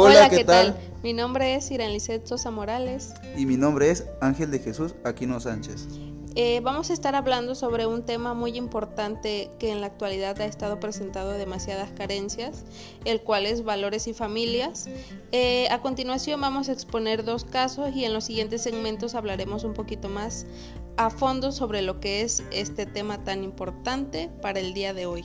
Hola, ¿qué, tal? Mi nombre es Irán Sosa Morales. Y mi nombre es Ángel de Jesús Aquino Sánchez. Eh, vamos a estar hablando sobre un tema muy importante que en la actualidad ha estado presentado demasiadas carencias, el cual es valores y familias. Eh, a continuación vamos a exponer dos casos y en los siguientes segmentos hablaremos un poquito más a fondo sobre lo que es este tema tan importante para el día de hoy.